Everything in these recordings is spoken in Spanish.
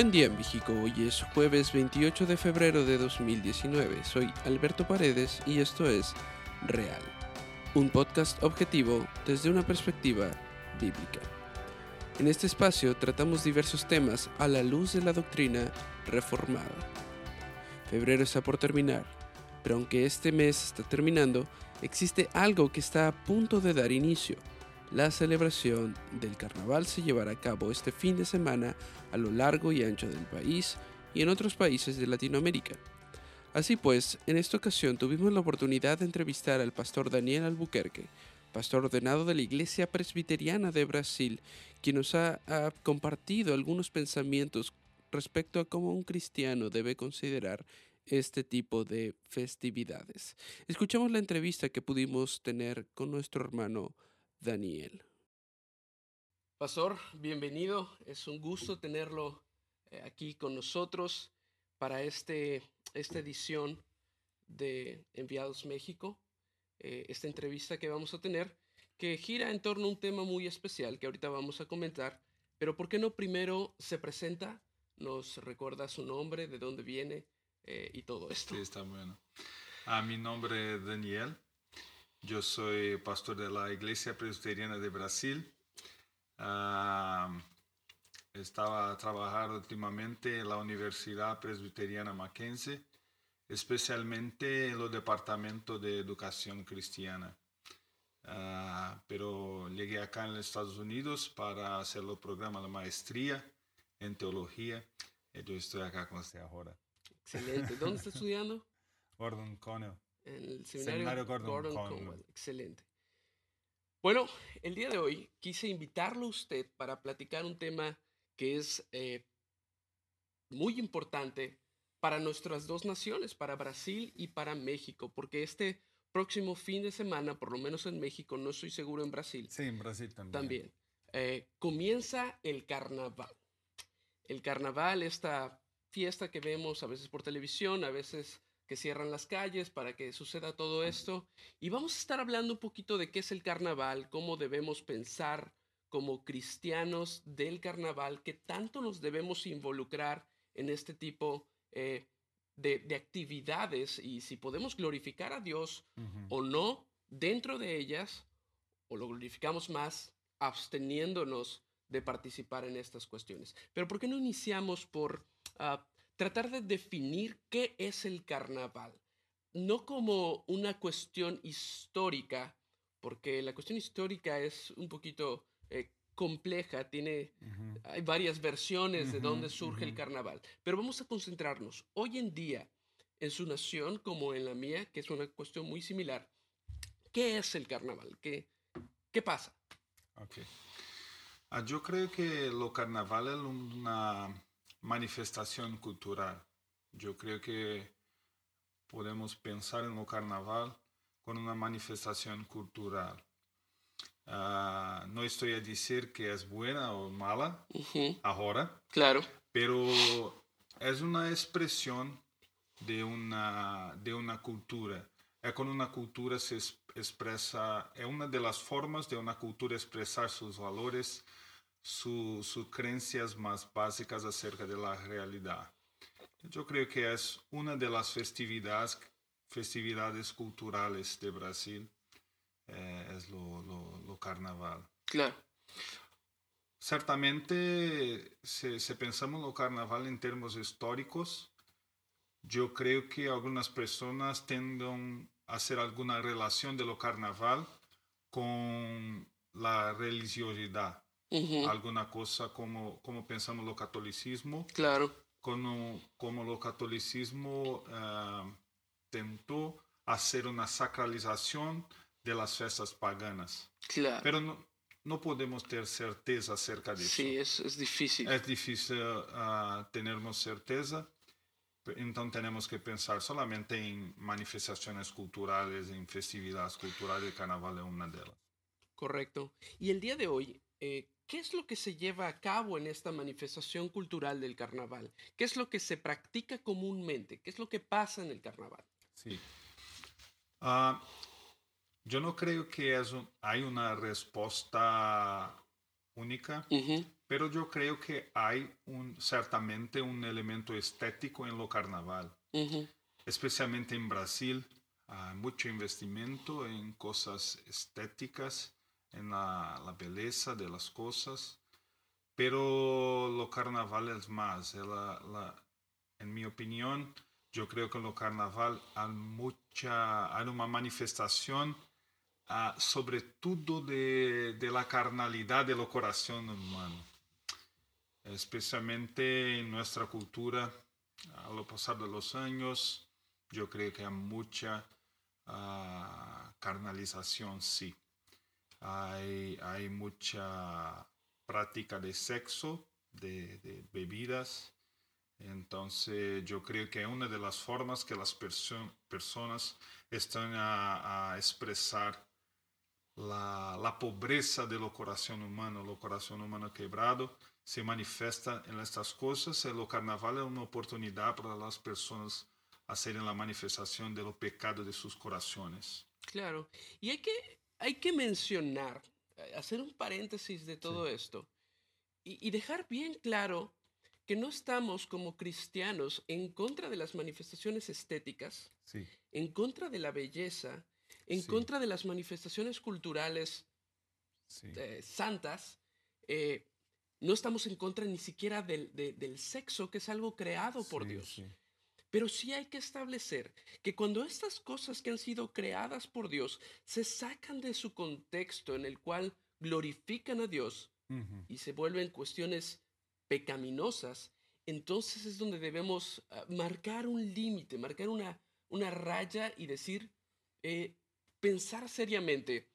Buen día México, hoy es jueves 28 de febrero de 2019. Soy Alberto Paredes y esto es Real, un podcast objetivo desde una perspectiva bíblica. En este espacio tratamos diversos temas a la luz de la doctrina reformada. Febrero está por terminar, pero aunque este mes está terminando, existe algo que está a punto de dar inicio la celebración del carnaval se llevará a cabo este fin de semana a lo largo y ancho del país y en otros países de Latinoamérica. Así pues, en esta ocasión tuvimos la oportunidad de entrevistar al pastor Daniel Albuquerque, pastor ordenado de la Iglesia Presbiteriana de Brasil, quien nos ha, compartido algunos pensamientos respecto a cómo un cristiano debe considerar este tipo de festividades. Escuchamos la entrevista que pudimos tener con nuestro hermano Daniel. Pastor, bienvenido. Es un gusto tenerlo eh, aquí con nosotros para este, esta edición de Enviados México, eh, esta entrevista que vamos a tener, que gira en torno a un tema muy especial que ahorita vamos a comentar, pero ¿por qué no primero se presenta, nos recuerda su nombre, de dónde viene eh, y todo esto? Sí, está bueno. A ah, mi nombre es Daniel, yo soy pastor de la Iglesia Presbiteriana de Brasil. Uh, estaba trabajando últimamente en la Universidad Presbiteriana Mackenzie, especialmente en los departamentos de educación cristiana. Uh, pero llegué acá en los Estados Unidos para hacer el programa de maestría en teología y yo estoy acá con usted ahora. Excelente. ¿Dónde está estudiando? Gordon Connell en el seminario, Gordon, Conwell. Excelente. Bueno, el día de hoy quise invitarlo a usted para platicar un tema que es eh, muy importante para nuestras dos naciones, para Brasil y para México, porque este próximo fin de semana, por lo menos en México, no estoy seguro en Brasil. Sí, en Brasil también. También. Eh, comienza el carnaval. El carnaval, esta fiesta que vemos a veces por televisión, a veces que cierran las calles para que suceda todo esto. Y vamos a estar hablando un poquito de qué es el carnaval, cómo debemos pensar como cristianos del carnaval, qué tanto nos debemos involucrar en este tipo eh, de, actividades y si podemos glorificar a Dios o no dentro de ellas, o lo glorificamos más absteniéndonos de participar en estas cuestiones. Pero ¿por qué no iniciamos por ah, tratar de definir qué es el carnaval, no como una cuestión histórica, porque la cuestión histórica es un poquito eh, compleja, tiene, hay varias versiones de dónde surge el carnaval, pero vamos a concentrarnos hoy en día en su nación como en la mía, que es una cuestión muy similar. ¿Qué es el carnaval? ¿Qué, qué pasa? Okay. Ah, yo creo que lo carnaval es una manifestación cultural. Yo creo que podemos pensar en el carnaval con una manifestación cultural. Uh, no estoy a decir que es buena o mala ahora, claro. pero es una expresión de una, de una cultura. Es con una cultura se expresa, es una de las formas de una cultura expresar sus valores, sus creencias más básicas acerca de la realidad. Yo creo que es una de las festividades, festividades culturales de Brasil, eh, es lo, lo, carnaval. Claro. Certamente, si, si pensamos lo carnaval en términos históricos, yo creo que algunas personas tienden a hacer alguna relación de lo carnaval con la religiosidad alguna cosa como, como pensamos lo catolicismo. Claro. Como, como lo catolicismo uh, tentó hacer una sacralización de las fiestas paganas. Claro. Pero no, no podemos tener certeza acerca de sí, eso. Sí, es, es, difícil. Es difícil uh, tenermos certeza. Entonces tenemos que pensar solamente en manifestaciones culturales, en festividades culturales, el carnaval es una de ellas. Correcto. Y el día de hoy, eh, ¿Qué es lo que se lleva a cabo en esta manifestación cultural del carnaval? ¿Qué es lo que se practica comúnmente? ¿Qué es lo que pasa en el carnaval? Sí. Ah, yo no creo que hay una respuesta única, Pero yo creo que hay un, certamente un elemento estético en lo carnaval, Ujú. especialmente en Brasil. Hay mucho investimento en cosas estéticas, en la, la belleza de las cosas. Pero lo carnaval es más. es la- la- en mi opinión, yo creo que en lo carnaval hay mucha, hay una manifestación ah, sobre todo de, de la carnalidad del corazón humano. Especialmente en nuestra cultura, a lo pasar de los años, yo creo que hay mucha ah, carnalización, sí. Hay, mucha práctica de sexo, de, de bebidas. Entonces yo creo que una de las formas que las perso- personas están a, expresar la, la pobreza del corazón humano, el corazón humano quebrado se manifiesta en estas cosas. El carnaval es una oportunidad para las personas hacer la manifestación de los pecados de sus corazones. Claro. Y hay que, hay que mencionar, eh, hacer un paréntesis de todo esto y, y dejar bien claro que no estamos como cristianos en contra de las manifestaciones estéticas, Sí, en contra de la belleza, en Sí. contra de las manifestaciones culturales sí, eh, santas. eh, no estamos en contra ni siquiera del, de- del sexo, que es algo creado por Dios. Pero sí hay que establecer que cuando estas cosas que han sido creadas por Dios se sacan de su contexto en el cual glorifican a Dios y se vuelven cuestiones pecaminosas, entonces es donde debemos ah, marcar un límite, marcar una, una raya y decir, eh, pensar seriamente,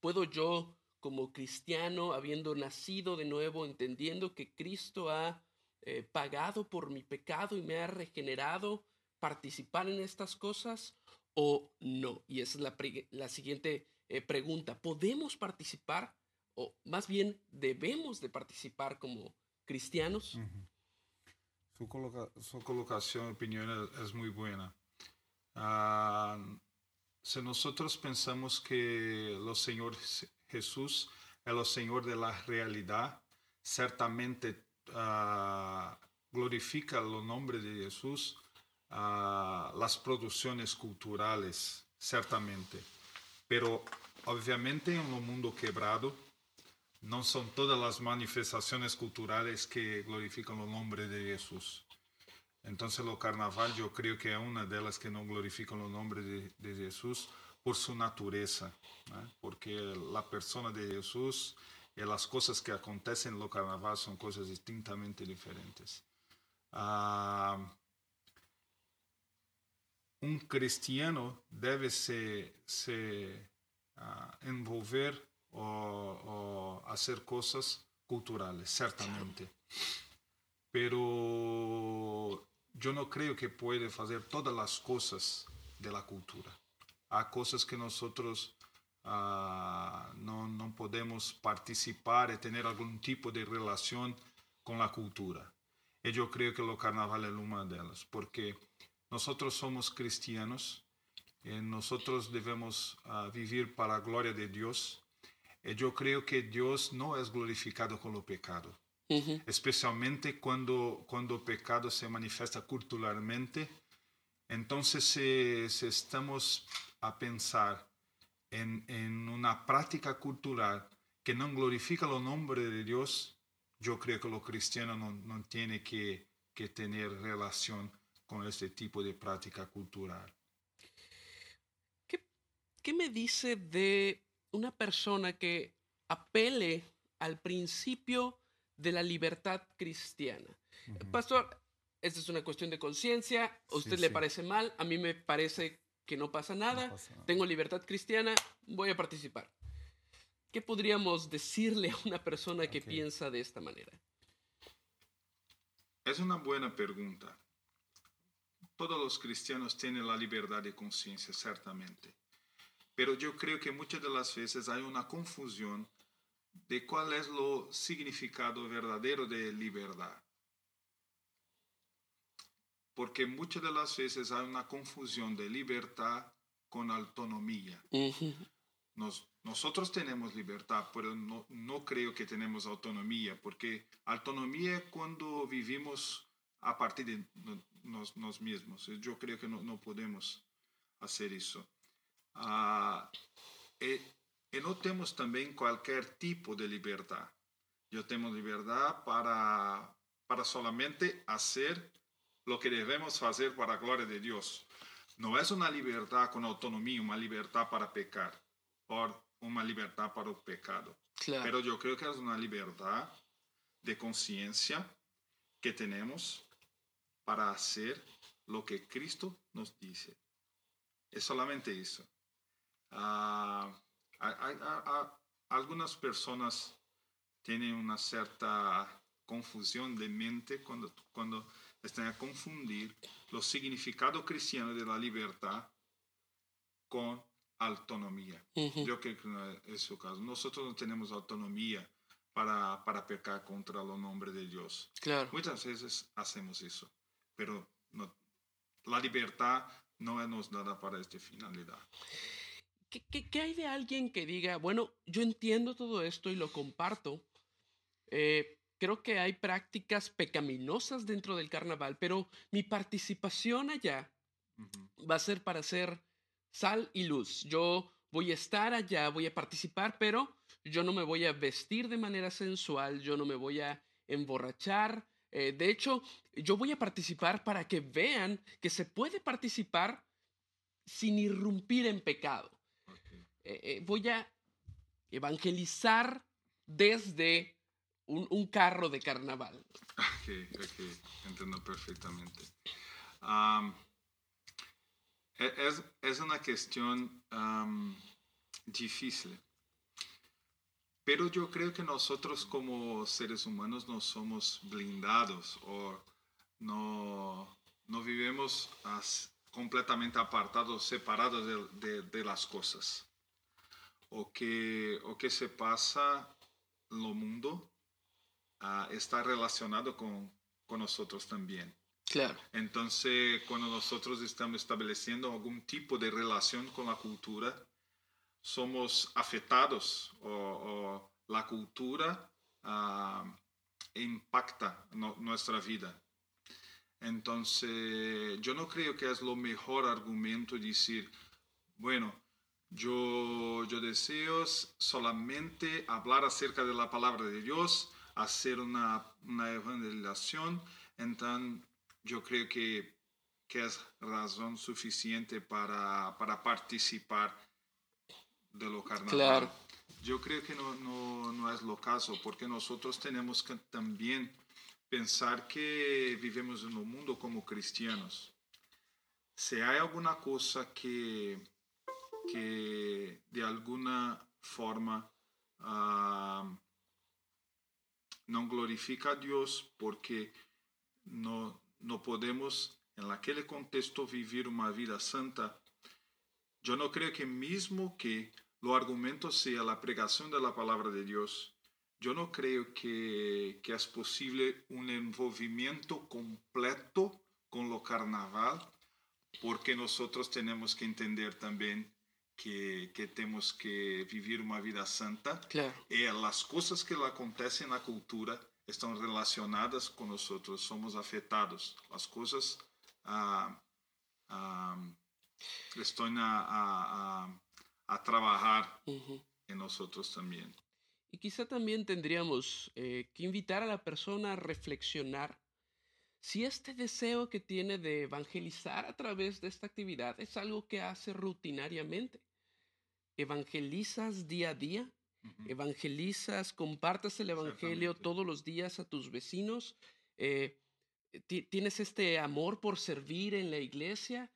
¿puedo yo como cristiano, habiendo nacido de nuevo, entendiendo que Cristo ha eh, pagado por mi pecado y me ha regenerado, participar en estas cosas o no? Y esa es la, la siguiente eh, pregunta. ¿Podemos participar o más bien debemos de participar como cristianos? Su, coloca- su colocación, opinión es, es muy buena. Ah, si nosotros pensamos que el Señor Jesús es el Señor de la realidad, certamente ah, glorifica el nombre de Jesús ah, las producciones culturales, certamente. Pero obviamente en un mundo quebrado, no son todas las manifestaciones culturales que glorifican el nombre de Jesús. Entonces, el carnaval yo creo que es una de las que no glorifican el nombre de, Jesús por su naturaleza, porque la persona de Jesús y las cosas que acontecen en el carnaval son cosas distintamente diferentes. Ah, un cristiano debe se, se ah, envolver o, o hacer cosas culturales, certamente. Pero yo no creo que puede hacer todas las cosas de la cultura. Hay cosas que nosotros ah, no, no podemos participar y tener algún tipo de relación con la cultura. Y yo creo que el carnaval es una de ellas, porque nosotros somos cristianos y nosotros debemos ah, vivir para la gloria de Dios. Y yo creo que Dios no es glorificado con lo pecado especialmente cuando, cuando el pecado se manifiesta culturalmente. Entonces, si, si estamos a pensar en, en una práctica cultural que no glorifica el nombre de Dios, yo creo que los cristianos no, no tienen que, que tener relación con este tipo de práctica cultural. ¿Qué, qué me dice de una persona que apele al principio de la libertad cristiana? Pastor, esta es una cuestión de conciencia. ¿A usted Sí, le sí. parece mal? A mí me parece que no pasa nada. pasa nada. Tengo libertad cristiana, voy a participar. ¿Qué podríamos decirle a una persona que piensa de esta manera? Es una buena pregunta. Todos los cristianos tienen la libertad de conciencia, certamente. Pero yo creo que muchas de las veces hay una confusión de cuál es lo significado verdadero de libertad. Porque muchas de las veces hay una confusión de libertad con autonomía. Ujú. nos, nosotros tenemos libertad, pero no, no creo que tenemos autonomía, porque autonomía es cuando vivimos a partir de nos, mismos. Yo creo que no, no podemos hacer eso. Ah, y, y, no tenemos también cualquier tipo de libertad. Yo tengo libertad para, para solamente hacer lo que debemos hacer para la gloria de Dios. No es una libertad con autonomía, una libertad para pecar, o una libertad para el pecado. Pero yo creo que es una libertad de conciencia que tenemos para hacer lo que Cristo nos dice. Es solamente eso. Ah, algunas personas tienen una cierta confusión de mente cuando, cuando están a confundir lo significado cristiano de la libertad con autonomía. Yo creo que no es su caso. Nosotros no tenemos autonomía para, para pecar contra el nombre de Dios. Claro. Muchas veces hacemos eso, pero no, la libertad no nos dada para esta finalidad. ¿Qué, qué, qué hay de alguien que diga, bueno, yo entiendo todo esto y lo comparto, eh, creo que hay prácticas pecaminosas dentro del carnaval, pero mi participación allá va a ser para ser sal y luz. Yo voy a estar allá, voy a participar, pero yo no me voy a vestir de manera sensual, yo no me voy a emborrachar. Eh, de hecho, yo voy a participar para que vean que se puede participar sin irrumpir en pecado. Eh, eh, voy a evangelizar desde un, carro de carnaval. Ok, ok, entiendo perfectamente. E, es, es, una cuestión difícil, pero yo creo que nosotros como seres humanos no somos blindados o no, no vivimos completamente apartados, separados de, de, las cosas. O que, o que se pasa en el mundo está relacionado con, con nosotros también. Claro. Entonces, cuando nosotros estamos estableciendo algún tipo de relación con la cultura, somos afectados o, la cultura uh, impacta nuestra vida. Entonces, yo no creo que es lo mejor argumento decir, bueno, yo, yo deseo solamente hablar acerca de la palabra de Dios hacer una, una evangelización, entonces yo creo que, que es razón suficiente para, para participar de lo carnaval. Claro. Yo creo que no, no, no, es lo caso, porque nosotros tenemos que también pensar que vivimos en un mundo como cristianos. Si hay alguna cosa que, que de alguna forma uh, no glorifica a Dios porque no, no podemos en aquel contexto vivir una vida santa. Yo no creo que mismo que lo argumento sea la pregación de la palabra de Dios, yo no creo que, que es posible un envolvimiento completo con lo carnaval, porque nosotros tenemos que entender también que, que temos que vivir uma vida santa. Claro. E as coisas que acontecem na cultura estão relacionadas com nós, somos afetados. As coisas ah, ah, estão a, a, a, trabalhar uh -huh. em nós também. Quizá también tendríamos eh, que invitar a la persona a reflexionar si este deseo que tiene de evangelizar a través de esta actividad es algo que hace rutinariamente evangelizas día a día, evangelizas, compartes el evangelio todos los días a tus vecinos, eh, tienes este amor por servir en la iglesia,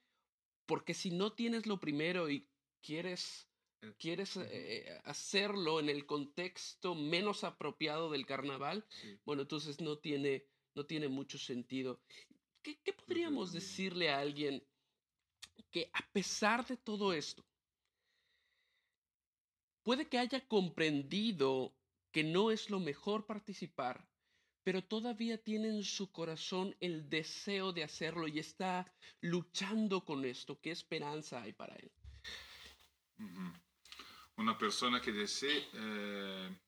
porque si no tienes lo primero y quieres eh, quieres eh, hacerlo en el contexto menos apropiado del carnaval, bueno, entonces no tiene, no tiene mucho sentido. ¿Qué, qué podríamos decirle a alguien que a pesar de todo esto, Puede que haya comprendido que no es lo mejor participar, pero todavía tiene en su corazón el deseo de hacerlo y está luchando con esto. ¿Qué esperanza hay para él? una persona que desee eh,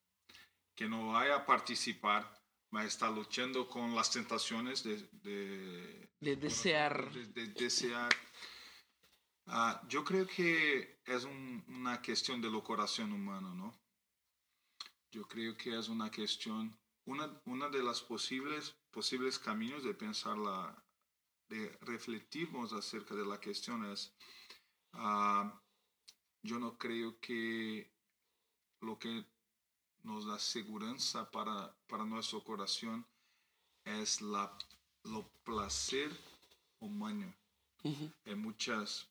que no vaya a participar, mas está luchando con las tentaciones de, de, de desear. De, de desear. Ah, yo creo que es un, una cuestión de lo corazón humano, ¿no? Yo creo que es una cuestión, una, una de las posibles, posibles caminos de pensar la, de refletirnos acerca de la cuestión es, uh, yo no creo que lo que nos da segurança para, para nuestro corazón es la, lo placer humano. Uhum. En muchas,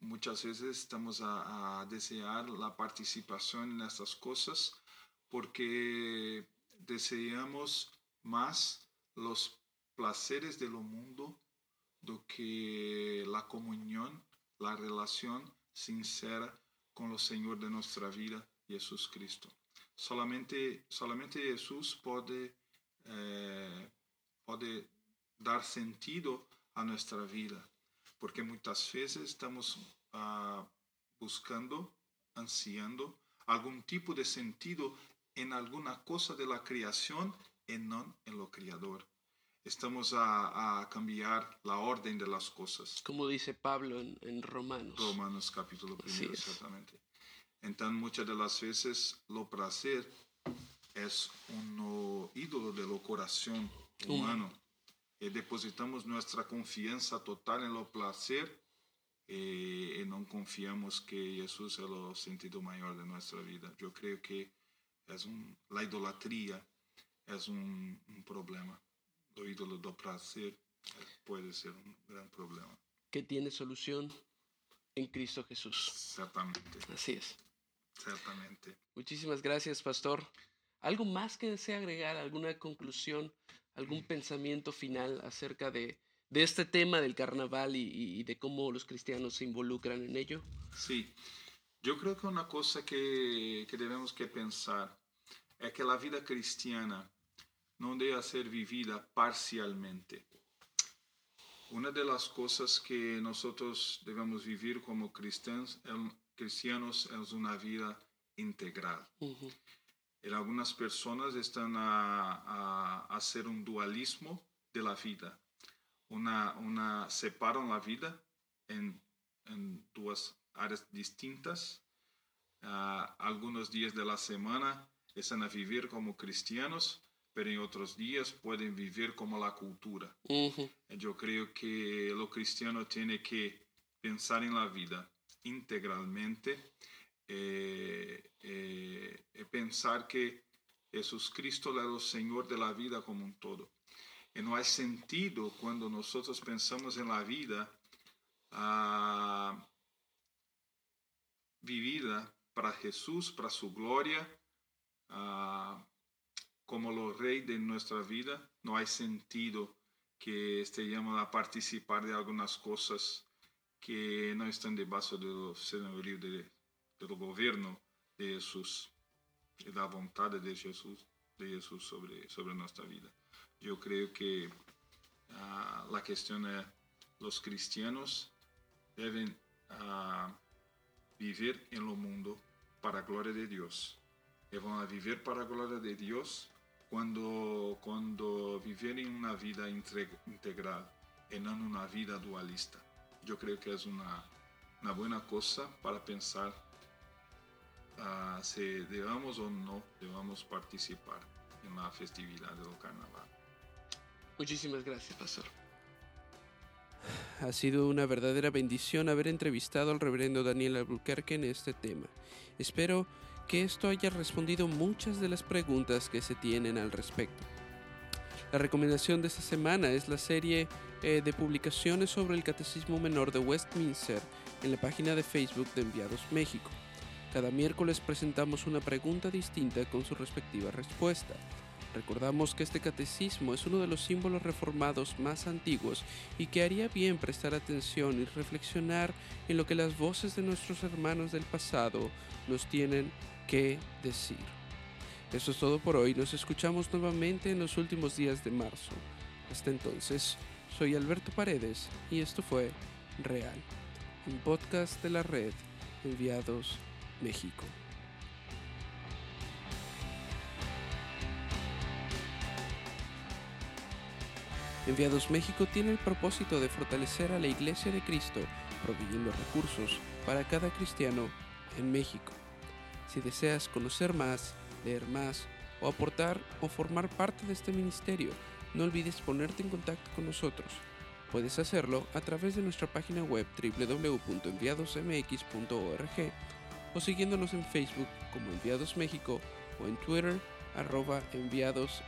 muchas veces estamos a, desear la participación en estas cosas porque deseamos más los placeres de lo mundo do que la comunión, la relación sincera con el Señor de nuestra vida, Jesús Cristo. Solamente, solamente Jesús pode, eh, pode dar sentido a nuestra vida, porque muitas vezes estamos ah, buscando, ansiando algum tipo de sentido em alguma coisa da criação e não em lo criador. Estamos a, a cambiar a ordem das coisas. Como dice Pablo en, en Romanos. Romanos capítulo 1, Así es. exatamente. Então, muitas das vezes, o prazer é um ídolo do coração humano. E depositamos nossa confiança total no prazer e, e, não confiamos que Jesus é o sentido maior de nossa vida. Eu creio que é um, a idolatria é um, um problema. O ídolo do prazer pode ser um grande problema. Que tiene solución en Cristo Jesús. Certamente. Así es. Certamente. Muchísimas gracias, pastor. ¿Algo más que desea agregar? ¿Alguna conclusión? ¿Algún pensamiento final acerca de, de este tema del carnaval y, y, de cómo los cristianos se involucran en ello? Sí, yo creo que una cosa que, que debemos que pensar es que la vida cristiana no debe ser vivida parcialmente. Una de las cosas que nosotros debemos vivir como cristianos, cristianos es una vida integral. Uh -huh. En algunas personas están a, a, a, hacer un dualismo de la vida. Una, una separan la vida en, en dos áreas distintas. Uh, algunos días de la semana están a vivir como cristianos, pero en otros días pueden vivir como la cultura. Uh -huh. Yo creo que lo cristiano tiene que pensar en la vida integralmente eh, eh, pensar que Jesús Cristo es el Señor de la vida como un todo. Y no hay sentido cuando nosotros pensamos en la vida uh, vivida para Jesús, para su gloria, uh, como el Rey de nuestra vida. No hay sentido que estemos a participar de algunas cosas que não estão debaixo do senhorio de, do governo de Jesus e da vontade de Jesus, de Jesus sobre sobre nossa vida. Eu creio que uh, a questão é os cristianos devem uh, viver em lo mundo para a glória de Deus. E vão viver para a glória de Deus quando quando viverem uma vida integral e não uma vida dualista. yo creo que es una, una buena cosa para pensar uh, si debamos o no debamos participar en la festividad del carnaval. Muchísimas gracias, Pastor. Ha sido una verdadera bendición haber entrevistado al reverendo Daniel Albuquerque en este tema. Espero que esto haya respondido muchas de las preguntas que se tienen al respecto. La recomendación de esta semana es la serie eh, de publicaciones sobre el Catecismo Menor de Westminster en la página de Facebook de Enviados México. Cada miércoles presentamos una pregunta distinta con su respectiva respuesta. Recordamos que este catecismo es uno de los símbolos reformados más antiguos y que haría bien prestar atención y reflexionar en lo que las voces de nuestros hermanos del pasado nos tienen que decir. Eso es todo por hoy. Nos escuchamos nuevamente en los últimos días de marzo. Hasta entonces, soy Alberto Paredes y esto fue Real, un podcast de la red Enviados México. Enviados México tiene el propósito de fortalecer a la Iglesia de Cristo, proveyendo recursos para cada cristiano en México. Si deseas conocer más, leer más o aportar o formar parte de este ministerio, no olvides ponerte en contacto con nosotros. Puedes hacerlo a través de nuestra página web www.enviadosmx.org o siguiéndonos en Facebook como Enviados México o en Twitter arroba enviadosmx.